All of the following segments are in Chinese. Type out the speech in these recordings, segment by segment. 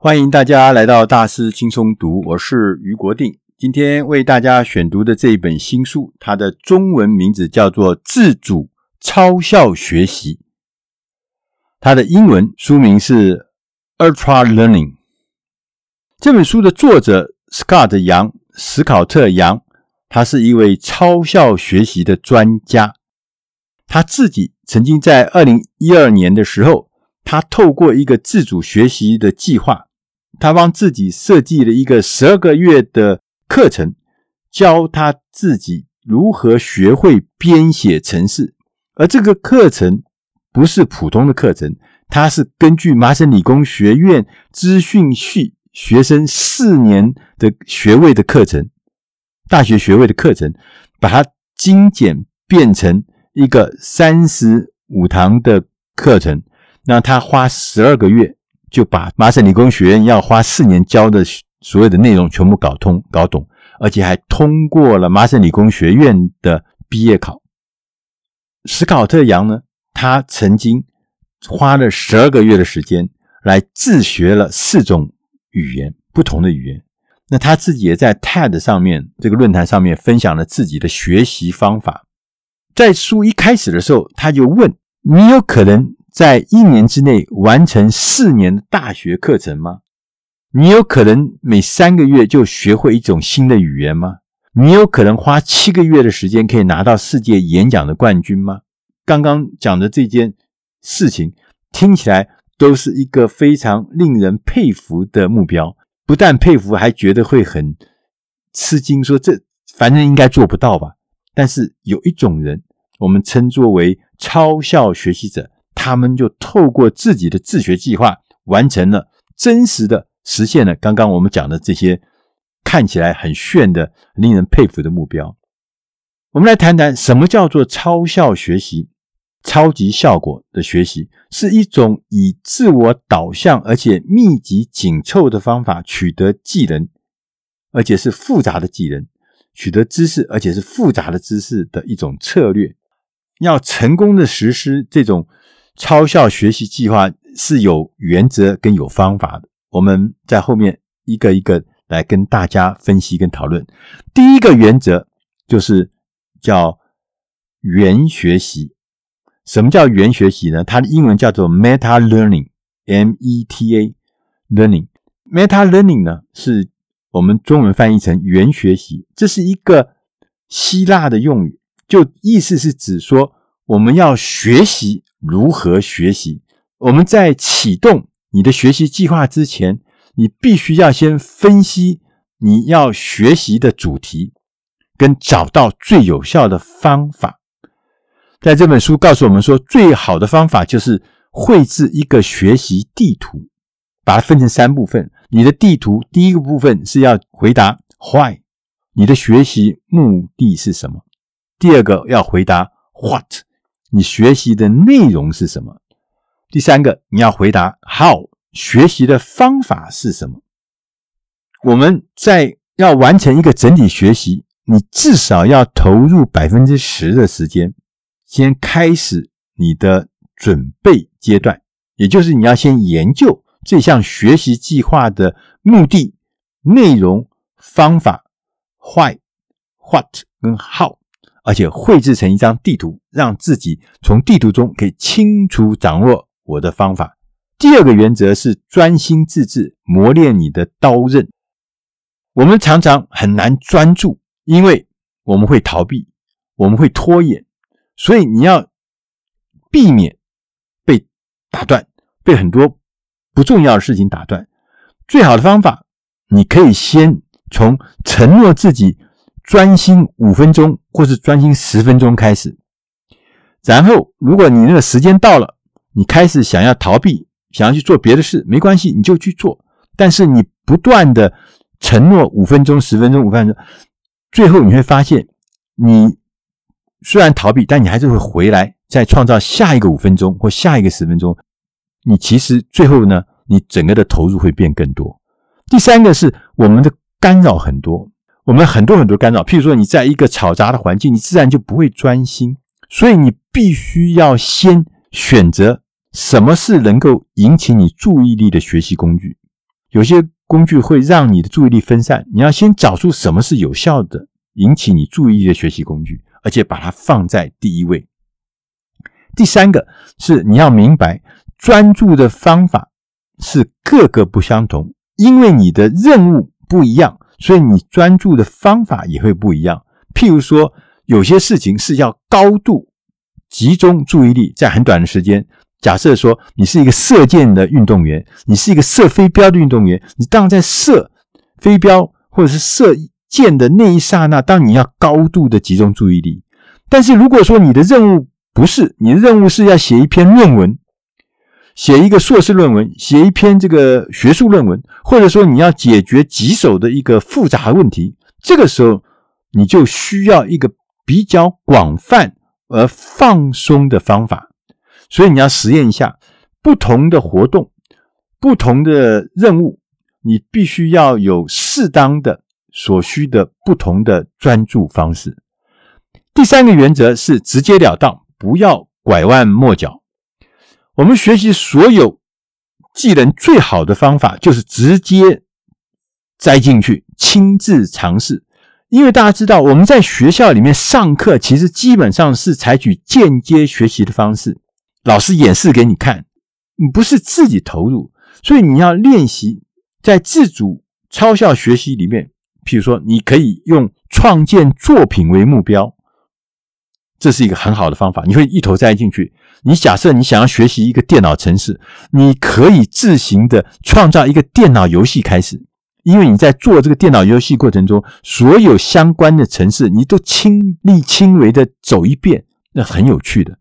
欢迎大家来到大师轻松读，我是余国定。今天为大家选读的这一本新书，它的中文名字叫做《自主超效学习》，它的英文书名是《Ultra Learning》。这本书的作者 Scott 杨，史考特杨，他是一位超效学习的专家。他自己曾经在二零一二年的时候，他透过一个自主学习的计划。他帮自己设计了一个十二个月的课程，教他自己如何学会编写程式。而这个课程不是普通的课程，它是根据麻省理工学院资讯系学生四年的学位的课程，大学学位的课程，把它精简变成一个三十五堂的课程，那他花十二个月。就把麻省理工学院要花四年教的所有的内容全部搞通、搞懂，而且还通过了麻省理工学院的毕业考。史考特杨呢，他曾经花了十二个月的时间来自学了四种语言，不同的语言。那他自己也在 TED 上面这个论坛上面分享了自己的学习方法。在书一开始的时候，他就问：“你有可能？”在一年之内完成四年的大学课程吗？你有可能每三个月就学会一种新的语言吗？你有可能花七个月的时间可以拿到世界演讲的冠军吗？刚刚讲的这件事情听起来都是一个非常令人佩服的目标，不但佩服，还觉得会很吃惊，说这反正应该做不到吧？但是有一种人，我们称作为超效学习者。他们就透过自己的自学计划，完成了真实的实现了刚刚我们讲的这些看起来很炫的、令人佩服的目标。我们来谈谈什么叫做超效学习。超级效果的学习是一种以自我导向而且密集紧凑的方法取得技能，而且是复杂的技能，取得知识，而且是复杂的知识的一种策略。要成功的实施这种。超效学习计划是有原则跟有方法的，我们在后面一个一个来跟大家分析跟讨论。第一个原则就是叫元学习。什么叫元学习呢？它的英文叫做 meta learning，M-E-T-A learning。meta learning 呢，是我们中文翻译成元学习，这是一个希腊的用语，就意思是指说我们要学习。如何学习？我们在启动你的学习计划之前，你必须要先分析你要学习的主题，跟找到最有效的方法。在这本书告诉我们说，最好的方法就是绘制一个学习地图，把它分成三部分。你的地图第一个部分是要回答 Why，你的学习目的是什么？第二个要回答 What。你学习的内容是什么？第三个，你要回答 How，学习的方法是什么？我们在要完成一个整体学习，你至少要投入百分之十的时间，先开始你的准备阶段，也就是你要先研究这项学习计划的目的、内容、方法，Why、What 跟 How。而且绘制成一张地图，让自己从地图中可以清楚掌握我的方法。第二个原则是专心致志，磨练你的刀刃。我们常常很难专注，因为我们会逃避，我们会拖延，所以你要避免被打断，被很多不重要的事情打断。最好的方法，你可以先从承诺自己。专心五分钟，或是专心十分钟开始。然后，如果你那个时间到了，你开始想要逃避，想要去做别的事，没关系，你就去做。但是你不断的承诺五分钟、十分钟、五分钟，最后你会发现，你虽然逃避，但你还是会回来，再创造下一个五分钟或下一个十分钟。你其实最后呢，你整个的投入会变更多。第三个是我们的干扰很多。我们很多很多干扰，譬如说你在一个嘈杂的环境，你自然就不会专心。所以你必须要先选择什么是能够引起你注意力的学习工具。有些工具会让你的注意力分散，你要先找出什么是有效的引起你注意力的学习工具，而且把它放在第一位。第三个是你要明白，专注的方法是各个不相同，因为你的任务不一样，所以你专注的方法也会不一样。譬如说，有些事情是要高度集中注意力，在很短的时间。假设说你是一个射箭的运动员，你是一个射飞镖的运动员，你当在射飞镖或者是射箭的那一刹那，当你要高度的集中注意力。但是如果说你的任务不是，你的任务是要写一篇论文，写一个硕士论文，写一篇这个学术论文，或者说你要解决棘手的一个复杂问题，这个时候你就需要一个比较广泛而放松的方法。所以你要实验一下不同的活动、不同的任务，你必须要有适当的所需的不同的专注方式。第三个原则是直截了当，不要拐弯抹角。我们学习所有技能最好的方法就是直接栽进去，亲自尝试。因为大家知道，我们在学校里面上课，其实基本上是采取间接学习的方式。老师演示给你看，不是自己投入，所以你要练习在自主超效学习里面。譬如说，你可以用创建作品为目标，这是一个很好的方法。你会一头栽进去。你假设你想要学习一个电脑程式，你可以自行的创造一个电脑游戏开始，因为你在做这个电脑游戏过程中，所有相关的程式你都亲力亲为的走一遍，那很有趣的。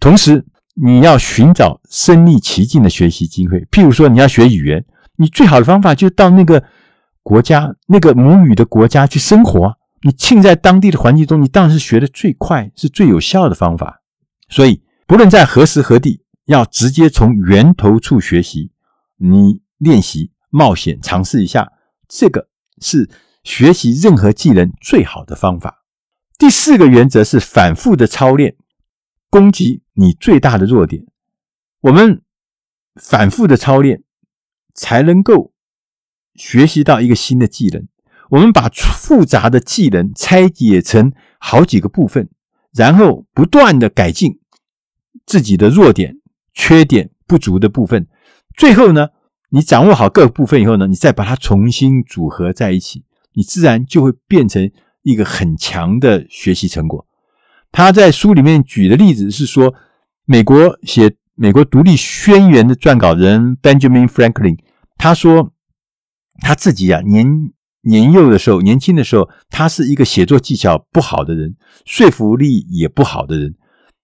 同时，你要寻找身历其境的学习机会，譬如说你要学语言，你最好的方法就到那个国家、那个母语的国家去生活。你浸在当地的环境中，你当然是学得最快、是最有效的方法。所以，不论在何时何地，要直接从源头处学习。你练习、冒险、尝试一下，这个是学习任何技能最好的方法。第四个原则是反复的操练。攻击你最大的弱点，我们反复的操练，才能够学习到一个新的技能。我们把复杂的技能拆解成好几个部分，然后不断的改进自己的弱点、缺点、不足的部分。最后呢，你掌握好各个部分以后呢，你再把它重新组合在一起，你自然就会变成一个很强的学习成果。他在书里面举的例子是说，美国写美国独立宣言的撰稿人 Benjamin Franklin，他说他自己啊年年幼的时候，年轻的时候，他是一个写作技巧不好的人，说服力也不好的人。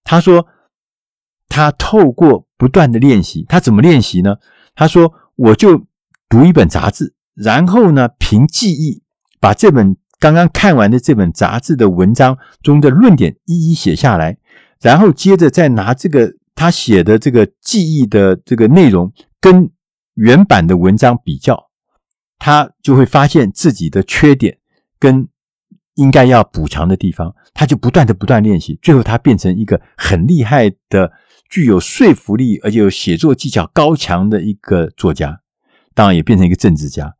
他说他透过不断的练习，他怎么练习呢？他说我就读一本杂志，然后呢凭记忆把这本。刚刚看完的这本杂志的文章中的论点一一写下来，然后接着再拿这个他写的这个记忆的这个内容跟原版的文章比较，他就会发现自己的缺点跟应该要补偿的地方，他就不断的不断练习，最后他变成一个很厉害的、具有说服力而且有写作技巧高强的一个作家，当然也变成一个政治家。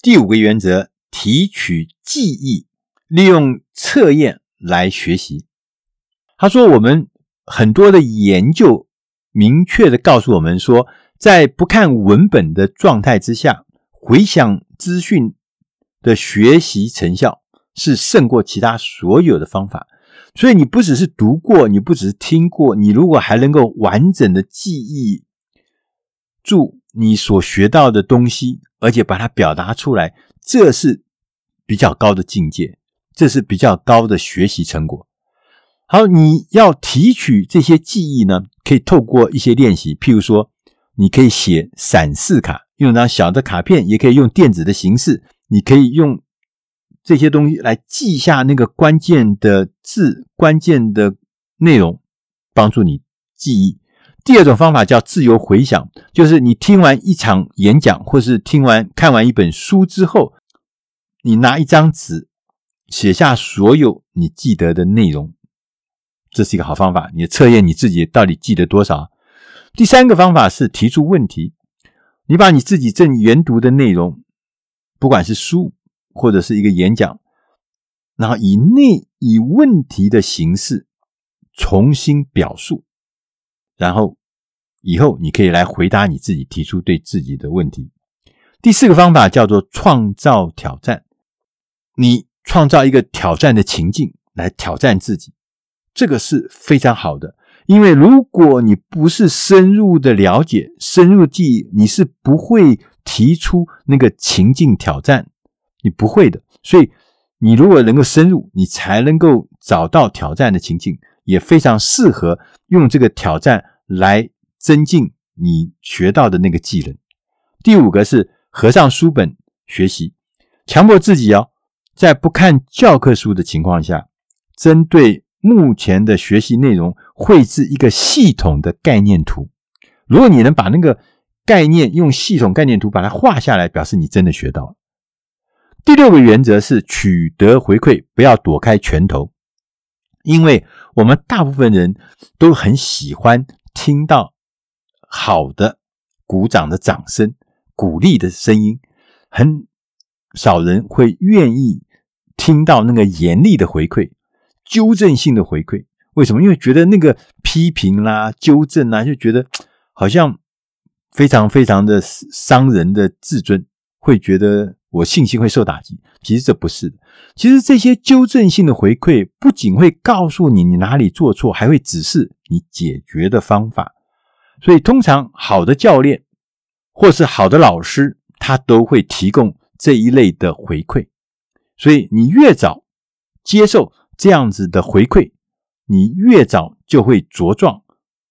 第五个原则。提取记忆，利用测验来学习。他说：“我们很多的研究明确地告诉我们说，在不看文本的状态之下，回想资讯的学习成效是胜过其他所有的方法。所以，你不只是读过，你不只是听过，你如果还能够完整的记忆住你所学到的东西，而且把它表达出来。”这是比较高的境界，这是比较高的学习成果。好，你要提取这些记忆呢，可以透过一些练习，譬如说，你可以写闪示卡，用张小的卡片，也可以用电子的形式，你可以用这些东西来记下那个关键的字、关键的内容，帮助你记忆。第二种方法叫自由回想，就是你听完一场演讲，或是听完看完一本书之后，你拿一张纸写下所有你记得的内容，这是一个好方法。你测验你自己到底记得多少。第三个方法是提出问题，你把你自己正研读的内容，不管是书或者是一个演讲，然后以内以问题的形式重新表述，然后以后你可以来回答你自己提出对自己的问题。第四个方法叫做创造挑战，你创造一个挑战的情境来挑战自己，这个是非常好的。因为如果你不是深入的了解、深入记忆，你是不会提出那个情境挑战，你不会的。所以，你如果能够深入，你才能够找到挑战的情境，也非常适合用这个挑战来增进你学到的那个技能。第五个是合上书本学习，强迫自己哦，在不看教科书的情况下，针对目前的学习内容。绘制一个系统的概念图。如果你能把那个概念用系统概念图把它画下来，表示你真的学到了。第六个原则是取得回馈，不要躲开拳头，因为我们大部分人都很喜欢听到好的鼓掌的掌声、鼓励的声音，很少人会愿意听到那个严厉的回馈、纠正性的回馈。为什么？因为觉得那个批评啦、纠正啦，就觉得好像非常非常的伤人的自尊，会觉得我信心会受打击。其实这不是的，其实这些纠正性的回馈不仅会告诉你你哪里做错，还会指示你解决的方法。所以，通常好的教练或是好的老师，他都会提供这一类的回馈。所以，你越早接受这样子的回馈。你越早就会茁壮、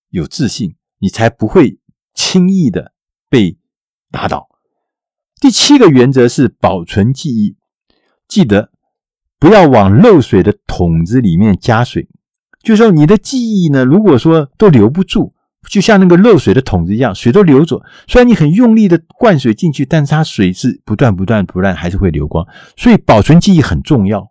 有自信，你才不会轻易的被打倒。第七个原则是保存记忆，记得不要往漏水的桶子里面加水。就说，你的记忆呢，如果说都留不住，就像那个漏水的桶子一样，水都流走。虽然你很用力的灌水进去，但是它水是不断、不断、不断，还是会流光。所以保存记忆很重要。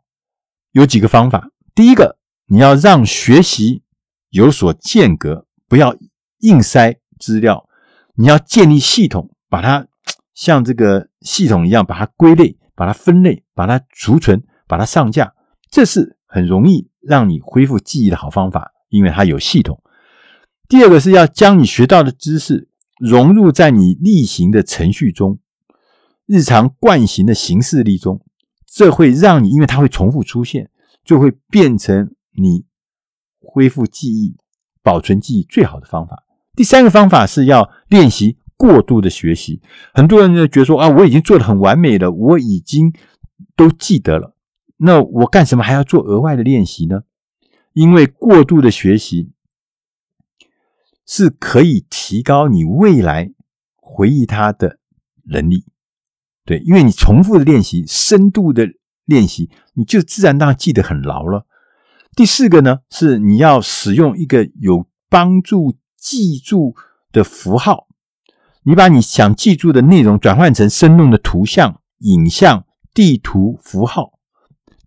有几个方法，第一个。你要让学习有所间隔，不要硬塞资料。你要建立系统，把它像这个系统一样，把它归类、把它分类、把它储存、把它上架。这是很容易让你恢复记忆的好方法，因为它有系统。第二个是要将你学到的知识融入在你例行的程序中、日常惯行的行事例中，这会让你，因为它会重复出现，就会变成。你恢复记忆、保存记忆最好的方法。第三个方法是要练习过度的学习。很多人就觉得说啊，我已经做的很完美了，我已经都记得了，那我干什么还要做额外的练习呢？因为过度的学习是可以提高你未来回忆它的能力。对，因为你重复的练习、深度的练习，你就自然当然记得很牢了。第四个呢，是你要使用一个有帮助记住的符号。你把你想记住的内容转换成生动的图像、影像、地图、符号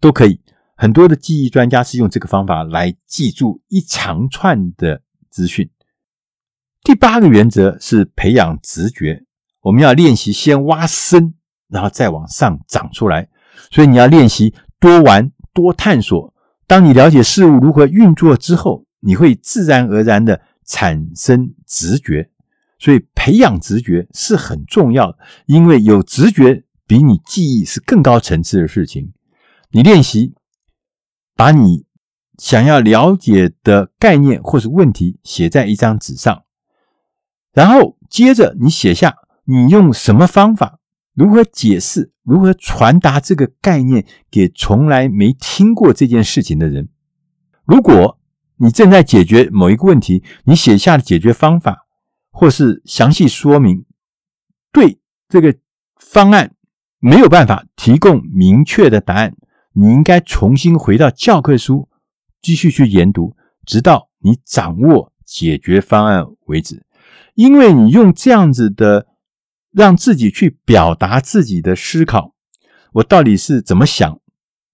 都可以。很多的记忆专家是用这个方法来记住一长串的资讯。第八个原则是培养直觉。我们要练习先挖深，然后再往上长出来。所以你要练习多玩、多探索。当你了解事物如何运作之后，你会自然而然的产生直觉，所以培养直觉是很重要，因为有直觉比你记忆是更高层次的事情。你练习把你想要了解的概念或是问题写在一张纸上，然后接着你写下你用什么方法。如何解释？如何传达这个概念给从来没听过这件事情的人？如果你正在解决某一个问题，你写下的解决方法，或是详细说明，对这个方案没有办法提供明确的答案，你应该重新回到教科书，继续去研读，直到你掌握解决方案为止。因为你用这样子的。让自己去表达自己的思考，我到底是怎么想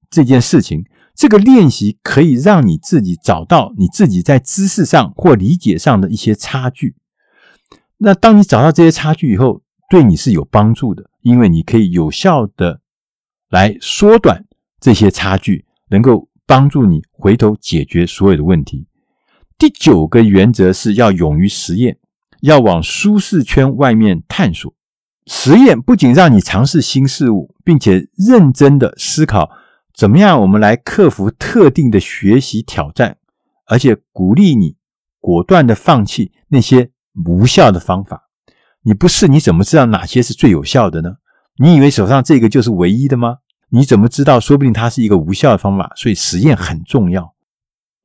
这件事情？这个练习可以让你自己找到你自己在知识上或理解上的一些差距。那当你找到这些差距以后，对你是有帮助的，因为你可以有效的来缩短这些差距，能够帮助你回头解决所有的问题。第九个原则是要勇于实验，要往舒适圈外面探索。实验不仅让你尝试新事物，并且认真的思考怎么样我们来克服特定的学习挑战，而且鼓励你果断的放弃那些无效的方法。你不试，你怎么知道哪些是最有效的呢？你以为手上这个就是唯一的吗？你怎么知道？说不定它是一个无效的方法。所以实验很重要。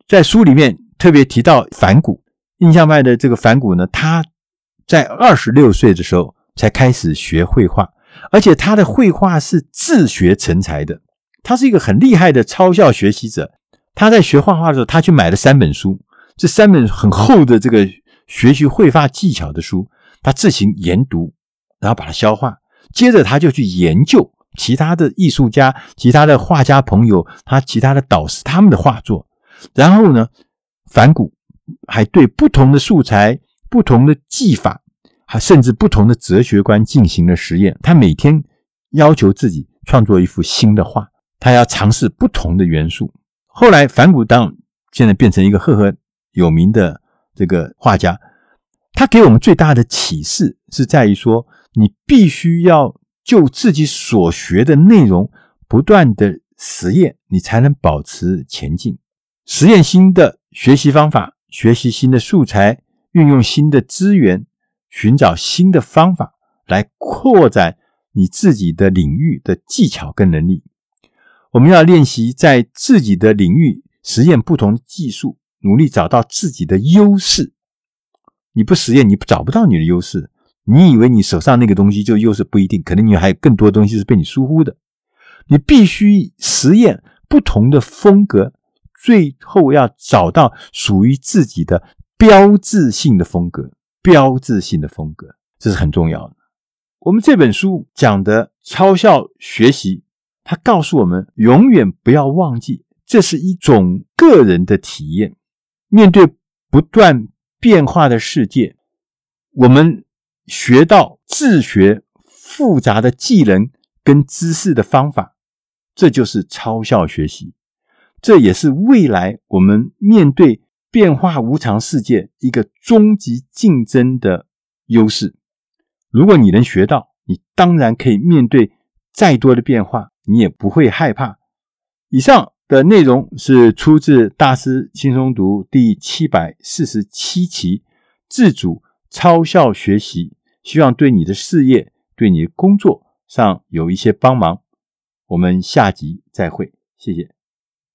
在书里面。特别提到反骨，印象派的这个反骨呢，他在二十六岁的时候才开始学绘画，而且他的绘画是自学成才的。他是一个很厉害的超效学习者。他在学画画的时候，他去买了三本书，这三本很厚的这个学习绘画技巧的书，他自行研读，然后把它消化。接着他就去研究其他的艺术家、其他的画家朋友、他其他的导师他们的画作，然后呢，梵谷还对不同的素材、不同的技法，还甚至不同的哲学观进行了实验。他每天要求自己创作一幅新的画，他要尝试不同的元素。后来，梵谷当现在变成一个赫赫有名的这个画家。他给我们最大的启示是在于说，你必须要就自己所学的内容不断的实验，你才能保持前进。实验新的学习方法，学习新的素材，运用新的资源，寻找新的方法，来扩展你自己的领域的技巧跟能力。我们要练习在自己的领域实验不同的技术，努力找到自己的优势。你不实验，你找不到你的优势。你以为你手上那个东西就优势，不一定，可能你还有更多东西是被你疏忽的。你必须实验不同的风格。最后要找到属于自己的标志性的风格，标志性的风格，这是很重要的。我们这本书讲的超效学习，它告诉我们，永远不要忘记，这是一种个人的体验。面对不断变化的世界，我们学到自学复杂的技能跟知识的方法，这就是超效学习。这也是未来我们面对变化无常世界一个终极竞争的优势。如果你能学到，你当然可以面对再多的变化，你也不会害怕。以上的内容是出自大师轻松读第七百四十七期，自主超效学习，希望对你的事业、对你的工作上有一些帮忙。我们下集再会，谢谢。